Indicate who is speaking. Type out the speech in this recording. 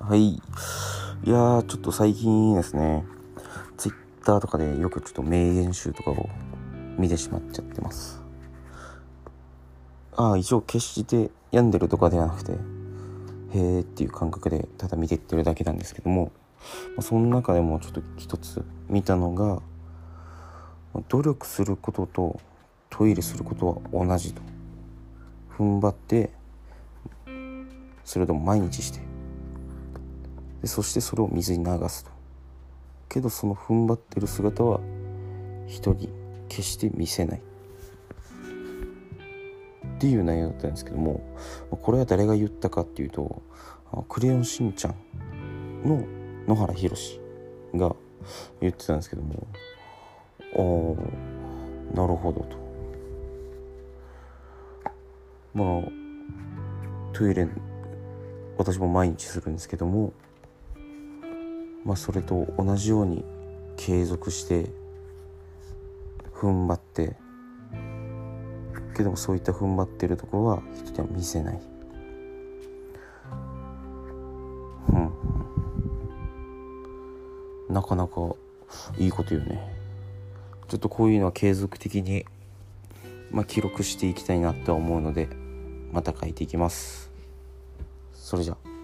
Speaker 1: はい。いやー、ちょっと最近ですね、ツイッターとかでよくちょっと名言集とかを見てしまっちゃってます。ああ、一応決して病んでるとかではなくて、へーっていう感覚でただ見てってるだけなんですけども、ま、その中でもちょっと一つ見たのが、努力することとトイレすることは同じと。踏ん張って、それでも毎日してでそしてそれを水に流すと。けどその踏ん張ってる姿は人に決して見せない。っていう内容だったんですけどもこれは誰が言ったかっていうとクレヨンしんちゃんの野原ひろしが言ってたんですけどもおーなるほどと。まあトイレ私も毎日するんですけどもまあそれと同じように継続して踏ん張ってけどもそういった踏ん張ってるところは人には見せない。うん。なかなかいいこと言うね。ちょっとこういうのは継続的にまあ記録していきたいなとは思うのでまた書いていきます。それじゃあ。